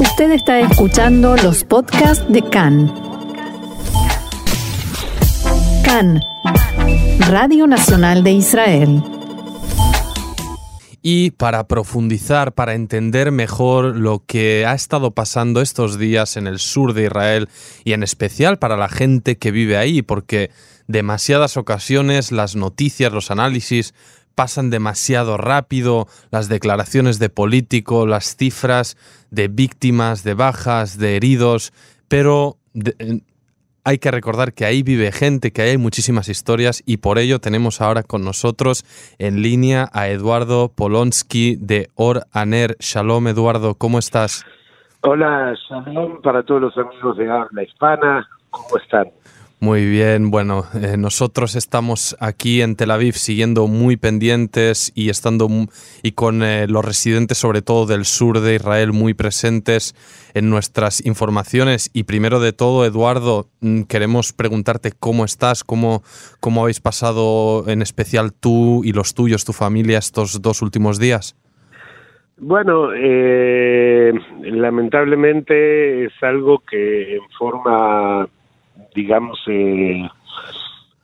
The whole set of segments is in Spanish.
Usted está escuchando los podcasts de CAN. CAN, Radio Nacional de Israel. Y para profundizar, para entender mejor lo que ha estado pasando estos días en el sur de Israel y en especial para la gente que vive ahí, porque demasiadas ocasiones las noticias, los análisis pasan demasiado rápido, las declaraciones de político, las cifras de víctimas, de bajas, de heridos, pero hay que recordar que ahí vive gente, que hay muchísimas historias y por ello tenemos ahora con nosotros en línea a Eduardo Polonsky de Or Aner. Shalom Eduardo, ¿cómo estás? Hola, shalom para todos los amigos de habla hispana, ¿cómo están? Muy bien, bueno, eh, nosotros estamos aquí en Tel Aviv siguiendo muy pendientes y estando y con eh, los residentes sobre todo del sur de Israel muy presentes en nuestras informaciones y primero de todo, Eduardo, mm, queremos preguntarte cómo estás, cómo, cómo habéis pasado en especial tú y los tuyos, tu familia estos dos últimos días. Bueno, eh, lamentablemente es algo que en forma digamos, eh,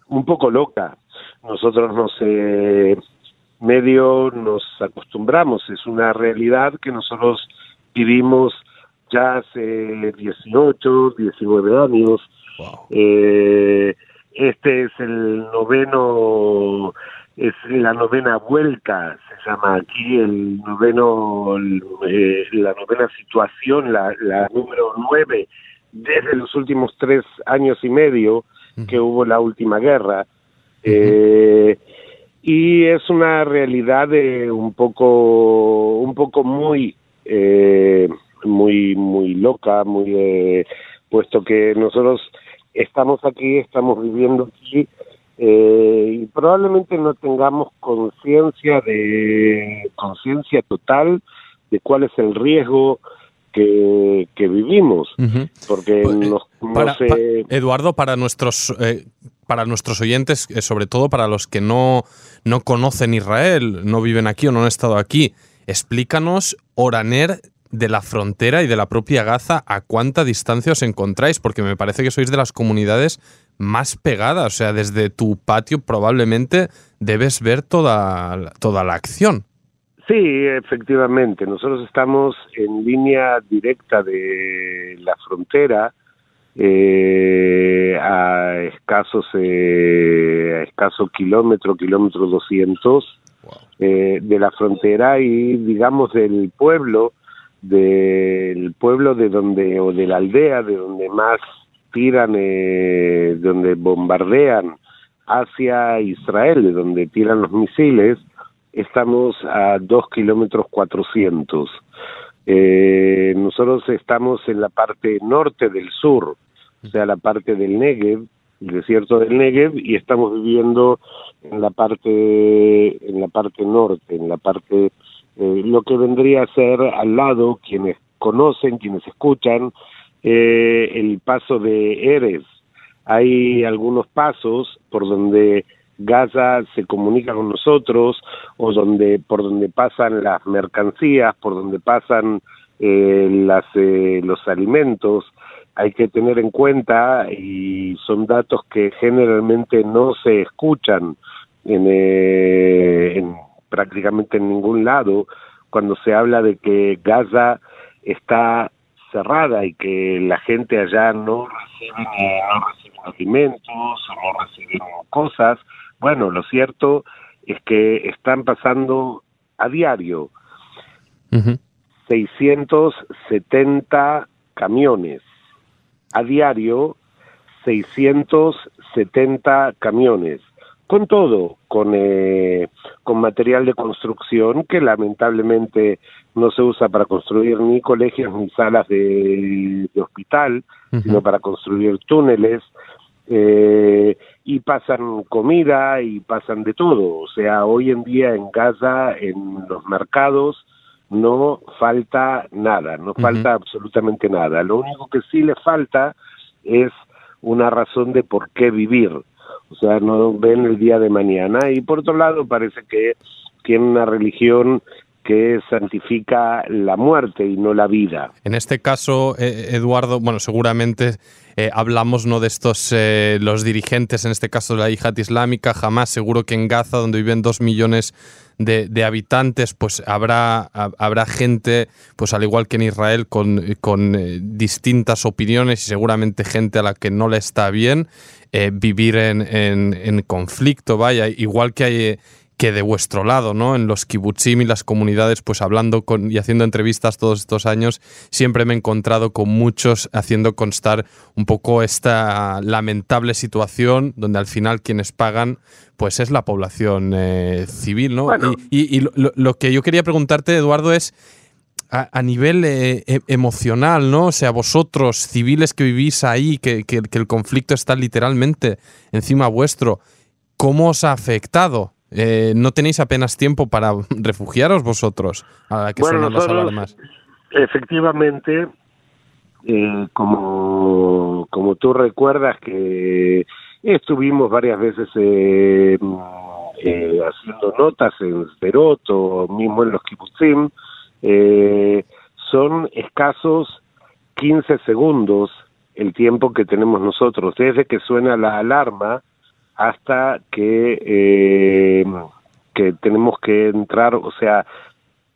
un poco loca. Nosotros nos eh, medio nos acostumbramos, es una realidad que nosotros vivimos ya hace 18, 19 años. Eh, este es el noveno, es la novena vuelta, se llama aquí el noveno, eh, la novena situación, la, la número nueve desde los últimos tres años y medio que hubo la última guerra. eh, y es una realidad de un poco, un poco muy, eh, muy, muy loca, muy, eh, puesto que nosotros estamos aquí, estamos viviendo aquí, eh, y probablemente no tengamos conciencia de, conciencia total de cuál es el riesgo que, vivimos. Porque eh, Eduardo, para nuestros, eh, para nuestros oyentes, eh, sobre todo para los que no, no conocen Israel, no viven aquí o no han estado aquí, explícanos, Oraner, de la frontera y de la propia Gaza, ¿a cuánta distancia os encontráis? Porque me parece que sois de las comunidades más pegadas. O sea, desde tu patio probablemente debes ver toda, toda la acción. Sí, efectivamente. Nosotros estamos en línea directa de la frontera eh, a escasos eh, a escaso kilómetro, kilómetro 200 eh, de la frontera y digamos del pueblo, del pueblo de donde o de la aldea de donde más tiran, eh, donde bombardean hacia Israel, de donde tiran los misiles estamos a dos kilómetros cuatrocientos. Eh, nosotros estamos en la parte norte del sur, o sea, la parte del Negev, el desierto del Negev, y estamos viviendo en la parte, en la parte norte, en la parte, eh, lo que vendría a ser al lado, quienes conocen, quienes escuchan, eh, el paso de Eres. Hay algunos pasos por donde Gaza se comunica con nosotros o donde por donde pasan las mercancías, por donde pasan eh, las, eh, los alimentos, hay que tener en cuenta y son datos que generalmente no se escuchan en, eh, en prácticamente en ningún lado cuando se habla de que Gaza está cerrada y que la gente allá no recibe, no recibe alimentos, no reciben cosas, bueno, lo cierto es que están pasando a diario 670 camiones. A diario 670 camiones. Con todo, con, eh, con material de construcción que lamentablemente no se usa para construir ni colegios ni salas de, hospital, sino para construir túneles, eh, y pasan comida y pasan de todo. O sea, hoy en día en Gaza, en los mercados, no falta nada, no falta absolutamente nada. Lo único que sí le falta es una razón de por qué vivir. O sea, no ven el día de mañana. Y por otro lado, parece que tienen una religión que santifica la muerte y no la vida. En este caso, eh, Eduardo, bueno, seguramente eh, hablamos no de estos, eh, los dirigentes, en este caso de la yihad islámica, jamás seguro que en Gaza, donde viven dos millones de, habitantes, pues habrá, habrá gente, pues al igual que en Israel, con, distintas opiniones y seguramente gente a la que no le está bien vivir en, en, en conflicto, vaya, igual que hay que de vuestro lado, ¿no? En los kibutzim y las comunidades, pues hablando con, y haciendo entrevistas todos estos años, siempre me he encontrado con muchos haciendo constar un poco esta lamentable situación donde al final quienes pagan, pues es la población eh, civil, ¿no? Y, lo, que yo quería preguntarte, Eduardo, es a, nivel eh, e, emocional, ¿no? O sea, vosotros, civiles que vivís ahí, que, que el conflicto está literalmente encima vuestro, ¿cómo os ha afectado? Eh, no tenéis apenas tiempo para refugiaros vosotros a la que bueno, las alarmas. Efectivamente, eh, como, como tú recuerdas que estuvimos varias veces eh, haciendo notas en Zerot o mismo en los kibbutzim, son escasos 15 segundos el tiempo que tenemos nosotros, desde que suena la alarma hasta que, eh, que tenemos que entrar, o sea,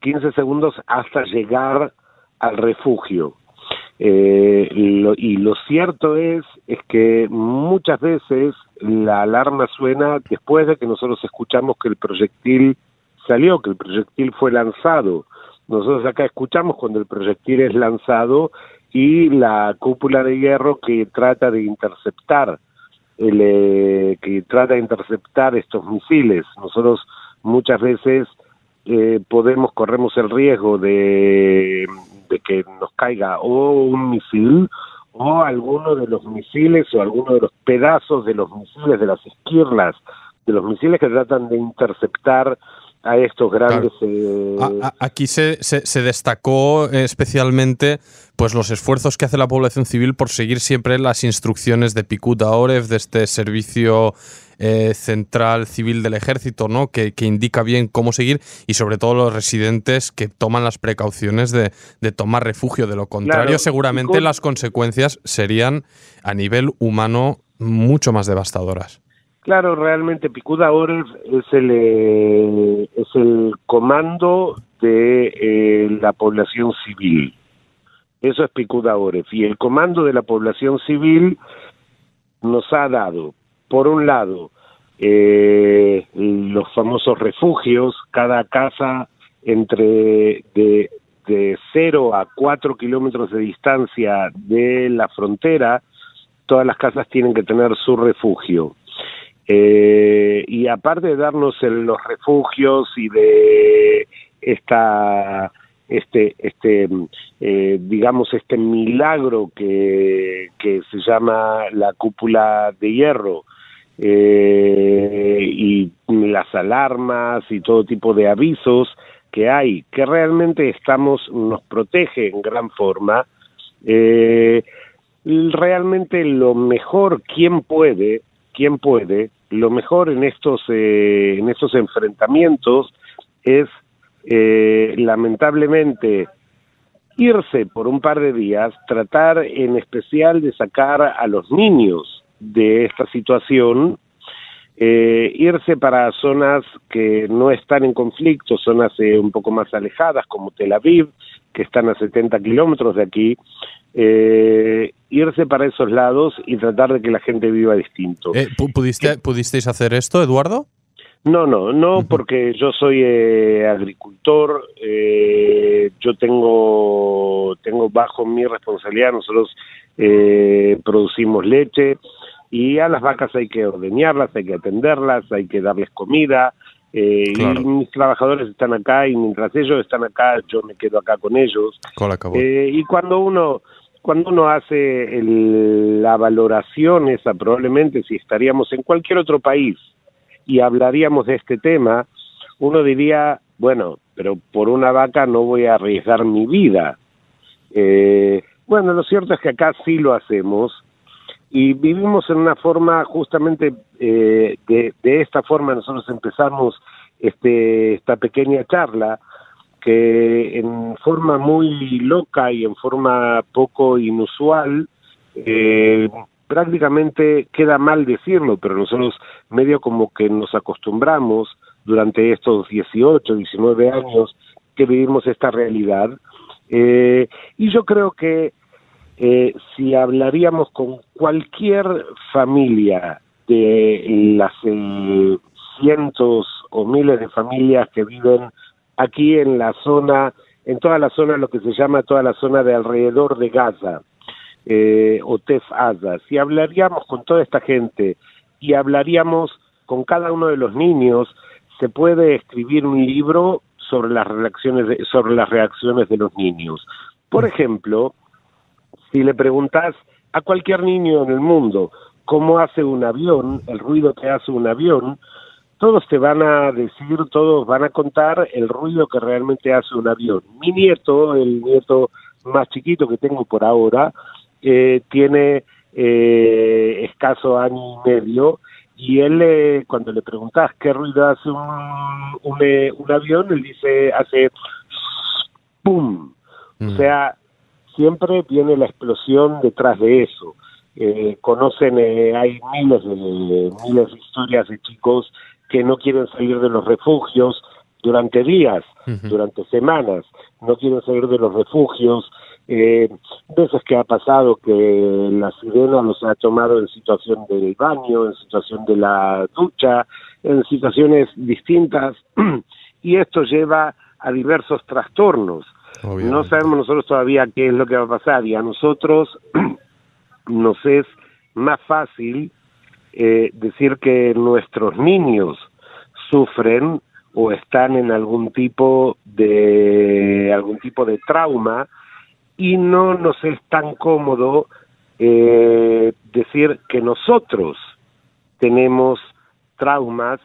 15 segundos hasta llegar al refugio. Eh, y lo cierto es, es que muchas veces la alarma suena después de que nosotros escuchamos que el proyectil salió, que el proyectil fue lanzado. Nosotros acá escuchamos cuando el proyectil es lanzado y la cúpula de hierro que trata de interceptar eh, que trata de interceptar estos misiles. Nosotros muchas veces eh, podemos, corremos el riesgo de, de que nos caiga o un misil o alguno de los misiles o alguno de los pedazos de los misiles, de las esquirlas, de los misiles que tratan de interceptar a estos grandes... Eh, aquí se, se, destacó especialmente pues los esfuerzos que hace la población civil por seguir siempre las instrucciones de Picuta Oref, de este servicio eh, central civil del ejército, ¿no? Que, indica bien cómo seguir y sobre todo los residentes que toman las precauciones de, tomar refugio. De lo contrario, seguramente las consecuencias serían a nivel humano mucho más devastadoras. Claro, realmente Picuda Oref es el, eh, es el comando de eh, la población civil. Eso es Picuda Oref. Y el comando de la población civil nos ha dado, por un lado, eh, los famosos refugios, cada casa entre de, de 0 a 4 kilómetros de distancia de la frontera, todas las casas tienen que tener su refugio. Eh, y aparte de darnos los refugios y de esta este este eh, digamos este milagro que, que se llama la cúpula de hierro eh, y las alarmas y todo tipo de avisos que hay que realmente estamos nos protege en gran forma realmente lo mejor quien puede quien puede lo mejor en estos, eh, en estos enfrentamientos es eh, lamentablemente irse por un par de días, tratar en especial de sacar a los niños de esta situación, eh, irse para zonas que no están en conflicto, zonas un poco más alejadas como Tel Aviv, que están a 70 kilómetros de aquí, eh, irse para esos lados y tratar de que la gente viva distinto. Eh, ¿pudiste, ¿Pudisteis hacer esto, Eduardo? No, no, no, porque yo soy eh, agricultor, eh, yo tengo, tengo bajo mi responsabilidad, nosotros producimos leche y a las vacas hay que ordeñarlas, hay que atenderlas, hay que darles comida, y mis trabajadores están acá y mientras ellos están acá yo me quedo acá con ellos. y cuando uno cuando uno hace la valoración esa, probablemente si estaríamos en cualquier otro país y hablaríamos de este tema, uno diría, bueno, pero por una vaca no voy a arriesgar mi vida. Eh, bueno, lo cierto es que acá sí lo hacemos y vivimos en una forma justamente eh, de, de, esta forma nosotros empezamos este, esta pequeña charla que en forma muy loca y en forma poco inusual, eh, prácticamente queda mal decirlo, pero nosotros medio como que nos acostumbramos durante estos 18, 19 años que vivimos esta realidad. Eh, y yo creo que eh, si hablaríamos con cualquier familia de las eh, cientos o miles de familias que viven aquí en la zona, en toda la zona, lo que se llama toda la zona de alrededor de Gaza, eh, o Tef Aza, si hablaríamos con toda esta gente y hablaríamos con cada uno de los niños, se puede escribir un libro sobre las reacciones de, sobre las reacciones de los niños. Por ejemplo, si le preguntas a cualquier niño en el mundo cómo hace un avión, el ruido que hace un avión, todos te van a decir, todos van a contar el ruido que realmente hace un avión. Mi nieto, el nieto más chiquito que tengo por ahora, eh, tiene eh, escaso año y medio y él eh, cuando le preguntas qué ruido hace un, un, avión, él dice hace ¡pum! O mm. sea, siempre viene la explosión detrás de eso. conocen, hay miles de, miles de historias de chicos que no quieren salir de los refugios durante días, durante semanas, no quieren salir de los refugios. Eh, veces que ha pasado que la sirena los ha tomado en situación del baño, en situación de la ducha, en situaciones distintas, y esto lleva a diversos trastornos. No sabemos nosotros todavía qué es lo que va a pasar, y a nosotros nos es más fácil eh, decir que nuestros niños sufren o están en algún tipo de algún tipo de trauma y no nos es tan cómodo eh, decir que nosotros tenemos traumas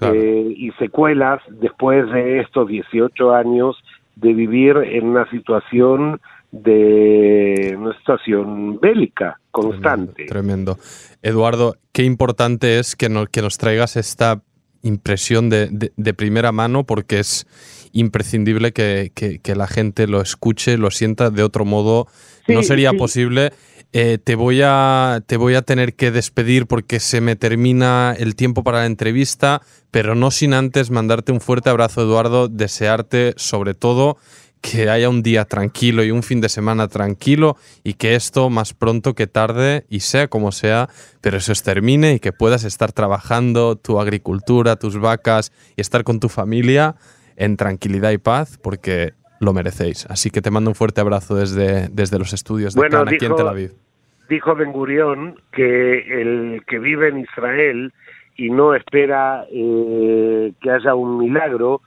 eh, y secuelas después de estos 18 años de vivir en una situación de una situación bélica constante. Tremendo, Eduardo, qué importante es que, que nos traigas esta impresión de, de, primera mano porque es imprescindible que, que, la gente lo escuche, lo sienta, de otro modo no sería posible. Eh, te, voy a, te voy a tener que despedir porque se me termina el tiempo para la entrevista, pero no sin antes mandarte un fuerte abrazo, Eduardo, desearte sobre todo que haya un día tranquilo y un fin de semana tranquilo y que esto más pronto que tarde y sea como sea, pero eso termine y que puedas estar trabajando tu agricultura, tus vacas y estar con tu familia en tranquilidad y paz porque lo merecéis. Así que te mando un fuerte abrazo desde, desde los estudios de bueno, aquí en Tel Aviv. Dijo Ben Gurión que el que vive en Israel y no espera eh, que haya un milagro,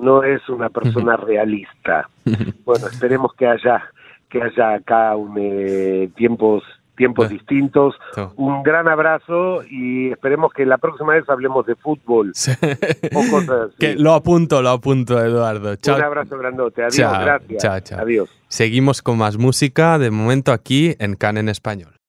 no es una persona realista. Bueno, esperemos que haya que haya acá un, eh, tiempos tiempos distintos. Un gran abrazo y esperemos que la próxima vez hablemos de fútbol. Que lo apunto, lo apunto, Eduardo. Un abrazo grandote. Adiós, gracias. Adiós. Seguimos con más música, de momento aquí en Can en Español.